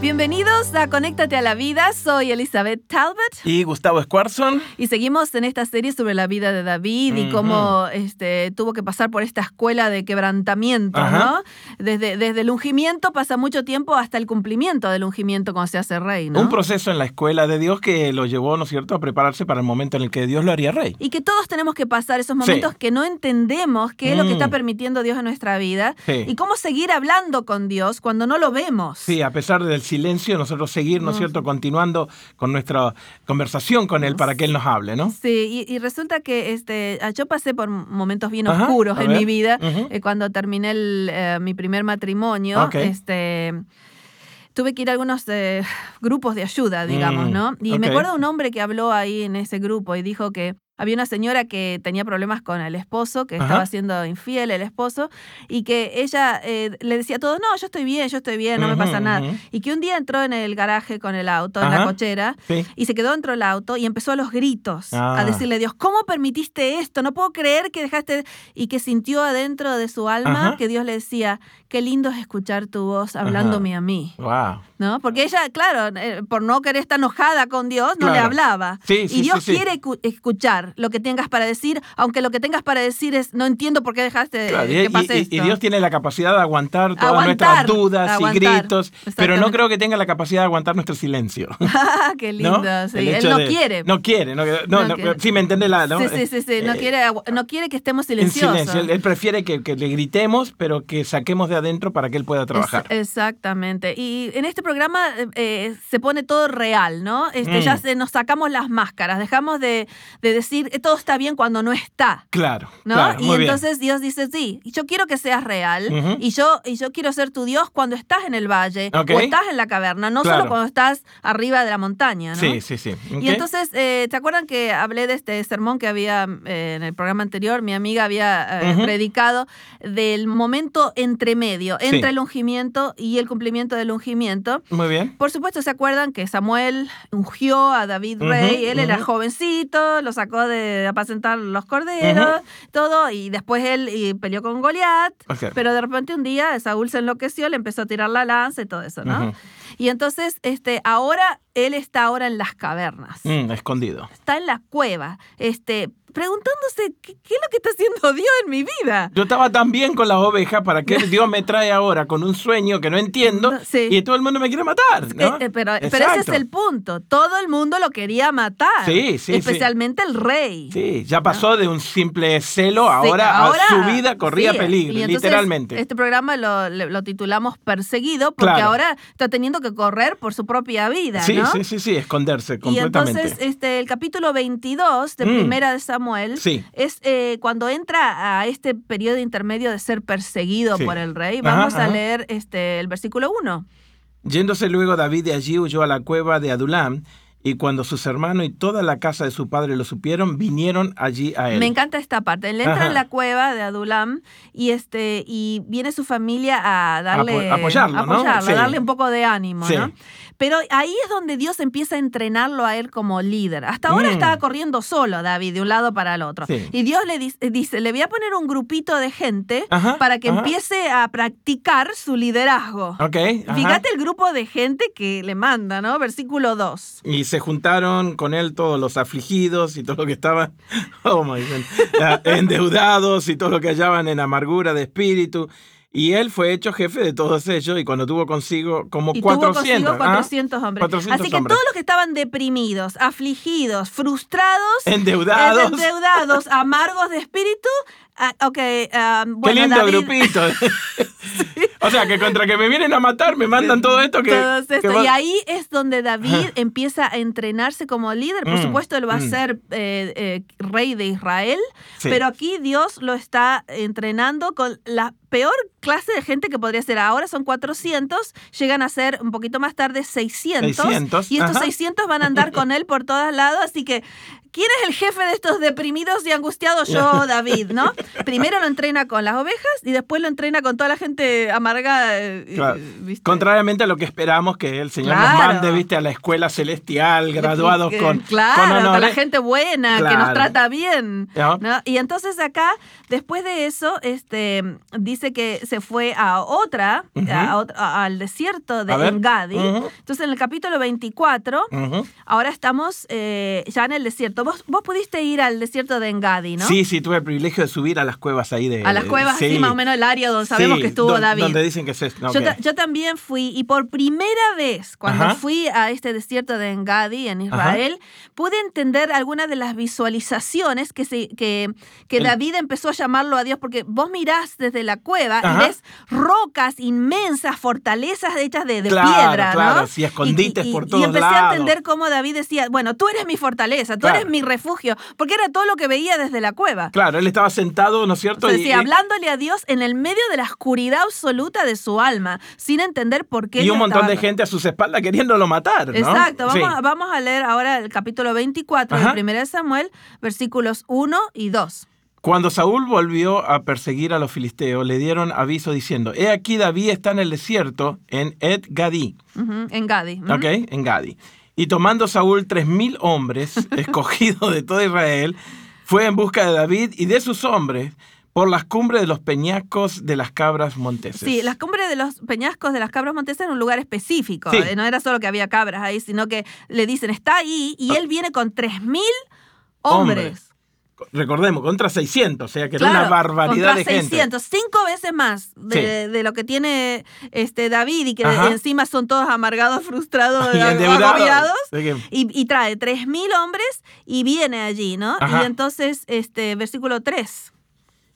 Bienvenidos a Conéctate a la Vida, soy Elizabeth Talbot. Y Gustavo Squarson. Y seguimos en esta serie sobre la vida de David y cómo este, tuvo que pasar por esta escuela de quebrantamiento, ¿no? Desde, desde el ungimiento pasa mucho tiempo hasta el cumplimiento del ungimiento cuando se hace rey, ¿no? Un proceso en la escuela de Dios que lo llevó, ¿no es cierto?, a prepararse para el momento en el que Dios lo haría rey. Y que todos tenemos que pasar esos momentos que no entendemos qué es lo que está mm. permitiendo Dios en nuestra vida y cómo seguir hablando con Dios cuando no lo vemos. Sí, a pesar del silencio, nosotros seguir, ¿no es cierto?, continuando con nuestra conversación con Él para que Él nos hable, ¿no? Sí, y, resulta que este, ah, yo pasé por momentos bien oscuros en mi vida eh, cuando terminé eh, mi primer matrimonio. Este tuve que ir a algunos eh, grupos de ayuda, digamos, mm, ¿no? Y me acuerdo un hombre que habló ahí en ese grupo y dijo que había una señora que tenía problemas con el esposo, que estaba siendo infiel el esposo, y que ella eh, le decía a todos, no, yo estoy bien, yo estoy bien, no me pasa nada. Y que un día entró en el garaje con el auto, en la cochera, y se quedó dentro del auto y empezó a los gritos, a ah. decirle, Dios, ¿cómo permitiste esto? No puedo creer que dejaste... Y que sintió adentro de su alma que Dios le decía, qué lindo es escuchar tu voz hablándome a mí. Wow. ¿No? Porque ella, claro, eh, por no querer estar enojada con Dios, no le hablaba. y Dios quiere escuchar lo que tengas para decir, aunque lo que tengas para decir es, no entiendo por qué dejaste que pase y, y, Dios tiene la capacidad de aguantar todas nuestras dudas y gritos, pero no creo que tenga la capacidad de aguantar nuestro silencio. qué lindo. Él no quiere. No quiere. No, no, sí, me entiende la... Sí, sí, sí, sí. No, eh, quiere, no quiere que estemos silenciosos. Él, prefiere que, que, le gritemos, pero que saquemos de adentro para que él pueda trabajar. exactamente. Y en este programa eh, eh, se pone todo real, ¿no? Este, Ya mm. se, nos sacamos las máscaras, dejamos de, de, decir todo está bien cuando no está. Claro. ¿no? y entonces Dios dice, sí, yo quiero que seas real y, yo, y yo quiero ser tu Dios cuando estás en el valle o estás en la caverna, no solo cuando estás arriba de la montaña, ¿no? Sí, sí, sí. Y entonces, eh, ¿te acuerdan que hablé de este sermón que había en el programa anterior? Mi amiga había predicado del momento entre medio, entre el ungimiento y el cumplimiento del ungimiento. Muy bien. Por supuesto, ¿se acuerdan que Samuel ungió a David rey? Él era jovencito, lo sacó de apacentar los corderos, todo, y después él y peleó con Goliat. Pero de repente un día Saúl se enloqueció, le empezó a tirar la lanza y todo eso, ¿no? Y entonces, este, ahora él está ahora en las cavernas. Mm, escondido. Está en la cueva. Este, preguntándose ¿qué, es lo que está haciendo Dios en mi vida. Yo estaba tan bien con las ovejas para que Dios me trae ahora con un sueño que no entiendo y todo el mundo me quiere matar. ¿no? Eh, pero, ese es el punto. Todo el mundo lo quería matar. Sí, sí. Especialmente el rey. Sí, ya pasó de un simple celo, ahora, a su vida corría peligro, literalmente. Este programa lo, titulamos Perseguido porque ahora está teniendo que correr por su propia vida. Sí, sí, sí, sí, esconderse completamente. Y entonces este, el capítulo 22 de mm. Primera de Samuel es eh, cuando entra a este periodo intermedio de ser perseguido por el rey. Vamos a leer este, el versículo 1. Yéndose luego David de allí huyó a la cueva de Adulam. Y cuando sus hermanos y toda la casa de su padre lo supieron, vinieron allí a él. Me encanta esta parte. Él entra en la cueva de Adulam y este y viene su familia a darle apoyarlo, a darle un poco de ánimo, ¿no? Pero ahí es donde Dios empieza a entrenarlo a él como líder. Hasta ahora mm. estaba corriendo solo David de un lado para el otro. Y Dios le dice, le voy a poner un grupito de gente para que empiece a practicar su liderazgo. Fíjate el grupo de gente que le manda, ¿no? Versículo 2. Y se juntaron con él todos los afligidos y todo lo que estaban oh endeudados y todo lo que hallaban en amargura de espíritu y él fue hecho jefe de todos ellos y cuando tuvo consigo como y 400, tuvo consigo 400 ¿ah? hombres. Así que todos los que estaban deprimidos, afligidos, frustrados, endeudados, endeudados amargos de espíritu, Ah, ok, ah, Qué lindo grupito. O sea, que contra que me vienen a matar, me mandan todo esto que... Y ahí es donde David empieza a entrenarse como líder. Por mm, supuesto, él va a mm. ser eh, eh, rey de Israel, pero aquí Dios lo está entrenando con la peor clase de gente que podría ser. Ahora son 400, llegan a ser un poquito más tarde 600. y estos 600 van a andar con él por todos lados, así que ¿quién es el jefe de estos deprimidos y angustiados? Yo, David, ¿no? Primero lo entrena con las ovejas y después lo entrena con toda la gente amargada. Eh, Contrariamente a lo que esperamos que el Señor nos mande, viste, a la escuela celestial, graduados con, claro, con, la gente buena, que nos trata bien. Y entonces acá, después de eso, este, dice que se fue a otra, al desierto de Engadi. Entonces en el capítulo 24, ahora estamos eh, ya en el desierto. ¿Vos, vos pudiste ir al desierto de Engadi, ¿no? Sí, sí, tuve el privilegio de subir a las cuevas ahí de... A las cuevas, sí, más o menos el área donde sabemos que estuvo David. Donde dicen que es yo, también fui, y por primera vez, cuando fui a este desierto de Engadi, en Israel, pude entender algunas de las visualizaciones que, se, que, que David empezó a llamarlo a Dios, porque vos mirás desde la cueva y ves rocas inmensas, fortalezas hechas de, piedra, claro, ¿no? escondites por todos lados. Y empecé a entender cómo David decía, bueno, tú eres mi fortaleza, tú eres mi refugio, porque era todo lo que veía desde la cueva. Claro, él estaba sentado, ¿no es cierto? y, hablándole a Dios en el medio de la oscuridad absoluta de su alma, sin entender por qué. Y un montón de gente a sus espaldas queriéndolo matar. ¿no? Exacto, vamos, vamos a leer ahora el capítulo 24 de 1 Samuel, versículos 1 y 2. Cuando Saúl volvió a perseguir a los filisteos, le dieron aviso diciendo, he aquí David está en el desierto, en Ed Gadí. en Gadi. Ok, en Gadi. Y tomando Saúl tres mil hombres, escogidos de todo Israel, fue en busca de David y de sus hombres por las cumbres de los peñascos de las cabras monteses. Sí, las cumbres de los peñascos de las cabras monteses en un lugar específico. Eh, no era solo que había cabras ahí, sino que le dicen, está ahí, y él viene con tres mil hombres recordemos, contra 600, o sea que era una barbaridad de 600, gente. cinco veces más de, lo que tiene este David y que encima son todos amargados, frustrados, y agobiados. Y, y, trae 3.000 hombres y viene allí, ¿no? Y entonces, este versículo 3.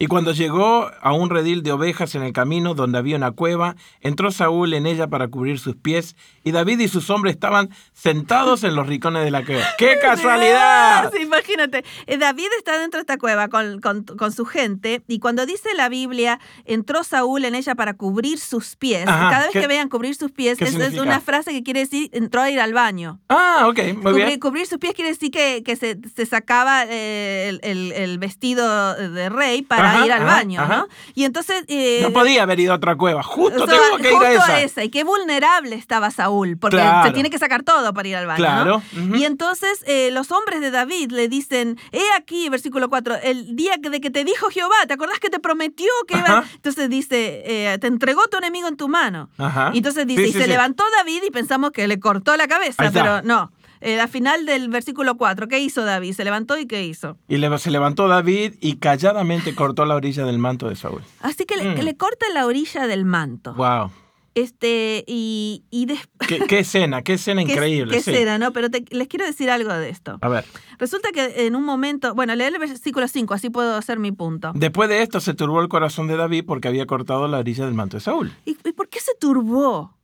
Y cuando llegó a un redil de ovejas en el camino donde había una cueva, entró Saúl en ella para cubrir sus pies, y David y sus hombres estaban sentados en los rincones de la cueva. ¡Qué casualidad! Sí, imagínate, eh, David está dentro de esta cueva con, con, su gente, y cuando dice la Biblia, entró Saúl en ella para cubrir sus pies, cada vez que vean cubrir sus pies, es, una frase que quiere decir entró a ir al baño. Ah, ok, muy bien. Cubrir sus pies quiere decir que, que se, se, sacaba eh, el, el vestido de rey para ir al baño, ¿no? Y entonces... Eh, no podía haber ido a otra cueva, justo tengo que ir a esa. Y qué vulnerable estaba Saúl, porque se tiene que sacar todo para ir al baño, Claro. Y entonces eh, los hombres de David le dicen, he aquí, versículo 4, el día de que te dijo Jehová, ¿te acordás que te prometió que iba? Entonces dice, eh, te entregó tu enemigo en tu mano. Y entonces dice, y se levantó David y pensamos que le cortó la cabeza, pero no. Eh, la final del versículo 4. ¿Qué hizo David? ¿Se levantó y qué hizo? Y se levantó David y calladamente cortó la orilla del manto de Saúl. Así que le, mm. corta la orilla del manto. Wow. Este, y, y ¿Qué, escena, qué escena increíble. Qué escena, ¿no? Pero les quiero decir algo de esto. A ver. Resulta que en un momento, bueno, leer el versículo 5, así puedo hacer mi punto. Después de esto se turbó el corazón de David porque había cortado la orilla del manto de Saúl. ¿Y, y por qué se turbó?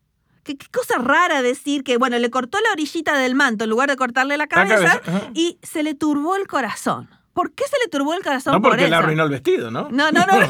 Qué, cosa rara decir que, bueno, le cortó la orillita del manto en lugar de cortarle la cabeza, y se le turbó el corazón. ¿Por qué se le turbó el corazón? No porque le arruinó el vestido, ¿no? No, no, no.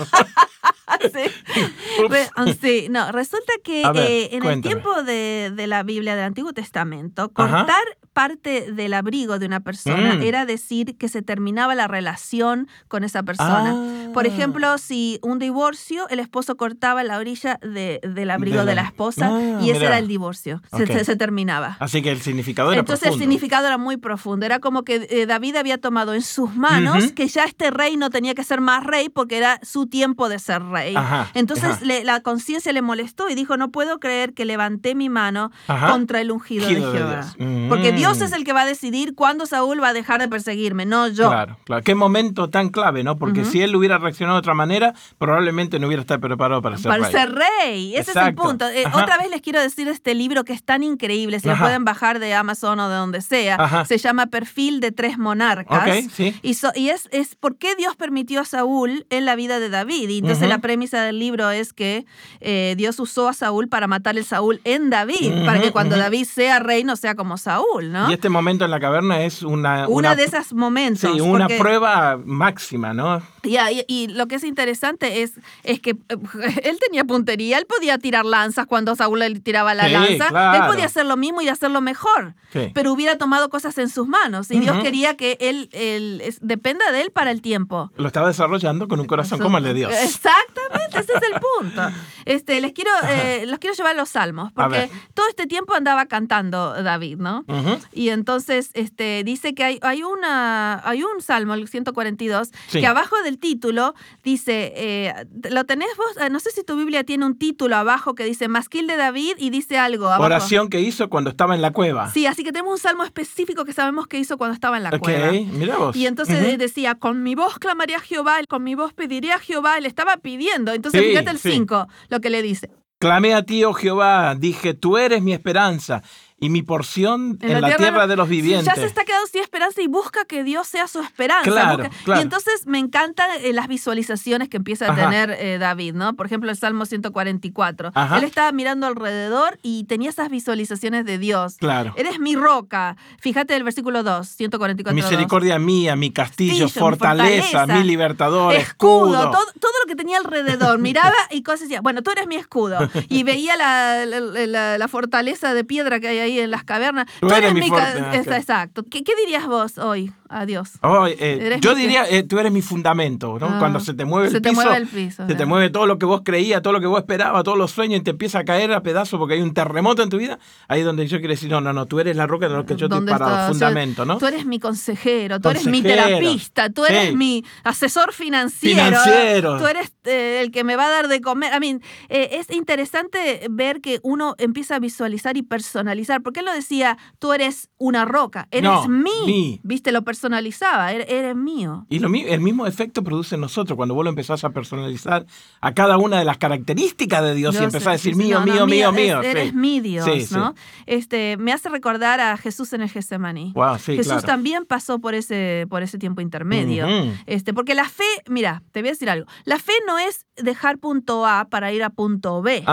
sí. no, resulta que eh, en el tiempo de, la Biblia del Antiguo Testamento, cortar parte del abrigo de una persona mm. era decir que se terminaba la relación con esa persona. Por ah. ejemplo, si un divorcio, el esposo cortaba la orilla del abrigo de la, esposa ah, y ese era el divorcio, se, terminaba. Así que el significado era Entonces el significado era muy profundo, era como que eh, David había tomado en sus manos que ya este rey no tenía que ser más rey porque era su tiempo de ser rey. Entonces la conciencia le molestó y dijo, no puedo creer que levanté mi mano contra el ungido de Jehová. Porque Dios Dios es el que va a decidir cuándo Saúl va a dejar de perseguirme, no yo. Claro, claro. Qué momento tan clave, ¿no? Porque si él hubiera reaccionado de otra manera, probablemente no hubiera estado preparado para ser rey. Para ser rey, ese es el punto. Eh, otra vez les quiero decir este libro que es tan increíble, se lo pueden bajar de Amazon o de donde sea. Se llama Perfil de tres monarcas. Okay, sí. Y, y es, es por qué Dios permitió a Saúl en la vida de David. Y entonces la premisa del libro es que eh, Dios usó a Saúl para matar el Saúl en David, para que cuando David sea rey no sea como Saúl, ¿no? ¿No? Y este momento en la caverna es una... Una, de esas momentos. Sí, una prueba máxima, ¿no? y, lo que es interesante es, es que eh, él tenía puntería, él podía tirar lanzas cuando Saúl le tiraba la lanza, él podía hacer lo mismo y hacerlo mejor, pero hubiera tomado cosas en sus manos y Dios quería que él, él dependa de él para el tiempo. Lo estaba desarrollando con un corazón como el de Dios. Exactamente, ese es el punto. Este, les quiero, eh, los quiero llevar a los salmos, porque todo este tiempo andaba cantando David, ¿no? Y entonces este, dice que hay, hay, una, hay un salmo, el 142, que abajo del título dice, eh, ¿lo tenés vos? Eh, no sé si tu Biblia tiene un título abajo que dice Masquil de David y dice algo. Oración que hizo cuando estaba en la cueva. Sí, así que tenemos un salmo específico que sabemos que hizo cuando estaba en la cueva. Mira vos. Y entonces decía, con mi voz clamaría a Jehová, con mi voz pediría a Jehová, le estaba pidiendo. Entonces fíjate el 5, lo que le dice. Clamé a ti, oh Jehová, dije, tú eres mi esperanza y mi porción en, la, tierra, de los vivientes. Ya se está quedando sin esperanza y busca que Dios sea su esperanza. Y entonces me encantan eh, las visualizaciones que empieza a tener eh, David, ¿no? Por ejemplo, el Salmo 144. Él estaba mirando alrededor y tenía esas visualizaciones de Dios. Claro. Eres mi roca. Fíjate el versículo 2, 144. Misericordia mía, mi castillo, fortaleza, mi, libertador, escudo. Todo, todo, lo que tenía alrededor. Miraba y cosas decía, bueno, tú eres mi escudo. Y veía la, la, la fortaleza de piedra que hay ahí en las cavernas. Tú, eres, mi Exacto. ¿Qué, dirías vos hoy a Dios? Eh, yo diría, eh, tú eres mi fundamento, ¿no? Ah, Cuando se te mueve el piso. el piso. Se te mueve todo lo que vos creías, todo lo que vos esperabas, todos los sueños y te empieza a caer a pedazos porque hay un terremoto en tu vida. Ahí es donde yo quiero decir, no, no, no, tú eres la roca de lo que yo te he parado, fundamento, ¿no? Tú eres mi consejero, tú eres mi terapista, tú eres mi asesor financiero. Financiero. Tú eres eh, el que me va a dar de comer. I mean, es interesante ver que uno empieza a visualizar y personalizar porque él lo decía, tú eres una roca, eres mí. Viste, lo personalizaba, er-, eres, mío. Y lo, el mismo efecto produce en nosotros cuando vos lo empezás a personalizar a cada una de las características de Dios, y empezás a decir mío, mío, mío, mío, Eres mi Dios, ¿no? Este, me hace recordar a Jesús en el Getsemaní. Jesús también pasó por ese, por ese tiempo intermedio. este, porque la fe, mira, te voy a decir algo, la fe no es dejar punto A para ir a punto B,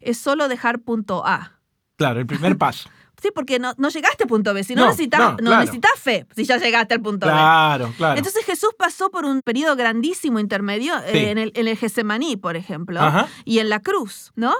es solo dejar punto A. Claro, el primer paso. Sí, porque no, no llegaste al punto B. Si no, necesitas, no, necesitas fe, si ya llegaste al punto B. Claro, claro. Entonces Jesús pasó por un periodo grandísimo intermedio eh, en, el, en el Getsemaní, por ejemplo, y en la cruz, ¿no?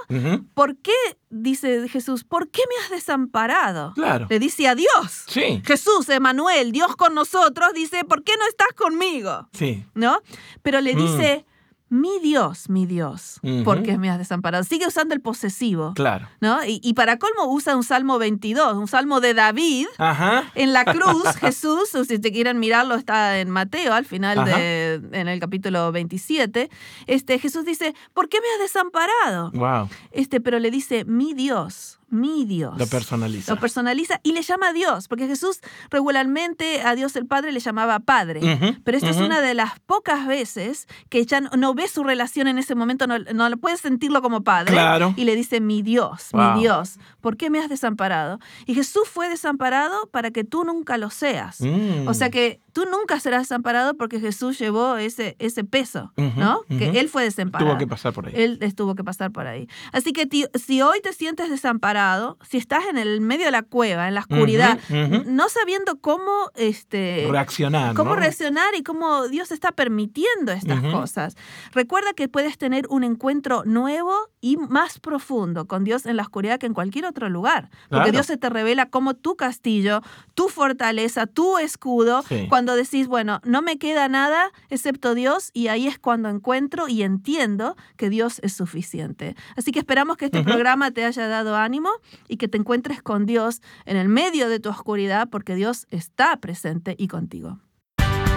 ¿Por qué, dice Jesús, por qué me has desamparado? Claro. Le dice a Dios. Sí. Jesús, Emanuel, Dios con nosotros, dice, ¿por qué no estás conmigo? Sí. ¿No? Pero le mm. dice mi Dios, mi Dios, ¿por qué me has desamparado? Sigue usando el posesivo. Claro. ¿no? Y, para colmo usa un Salmo 22, un Salmo de David. Ajá. En la cruz, Jesús, si te quieren mirarlo, está en Mateo, al final de, en el capítulo 27. Este, Jesús dice, ¿por qué me has desamparado? Wow. Este, pero le dice, mi Dios mi Dios. Lo personaliza. Lo personaliza y le llama a Dios, porque Jesús regularmente a Dios el Padre le llamaba Padre. pero esta es una de las pocas veces que ya no, ve su relación en ese momento, no, no puede sentirlo como Padre. Claro. Y le dice, mi Dios, mi Dios, ¿por qué me has desamparado? Y Jesús fue desamparado para que tú nunca lo seas. Mm. O sea que tú nunca serás desamparado porque Jesús llevó ese, ese peso, ¿no? Que Él fue desamparado. Tuvo que pasar por ahí. Él tuvo que pasar por ahí. Así que si hoy te sientes desamparado, si estás en el medio de la cueva, en la oscuridad, no sabiendo cómo este, reaccionar, cómo reaccionar y cómo Dios está permitiendo estas cosas, recuerda que puedes tener un encuentro nuevo y más profundo con Dios en la oscuridad que en cualquier otro lugar, porque Dios se te revela como tu castillo, tu fortaleza, tu escudo, cuando decís, bueno, no me queda nada excepto Dios y ahí es cuando encuentro y entiendo que Dios es suficiente. Así que esperamos que este programa te haya dado ánimo y que te encuentres con Dios en el medio de tu oscuridad porque Dios está presente y contigo.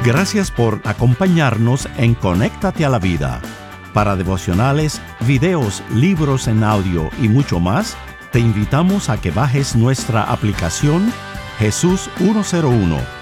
Gracias por acompañarnos en Conéctate a la Vida. Para devocionales, videos, libros en audio y mucho más, te invitamos a que bajes nuestra aplicación Jesús 101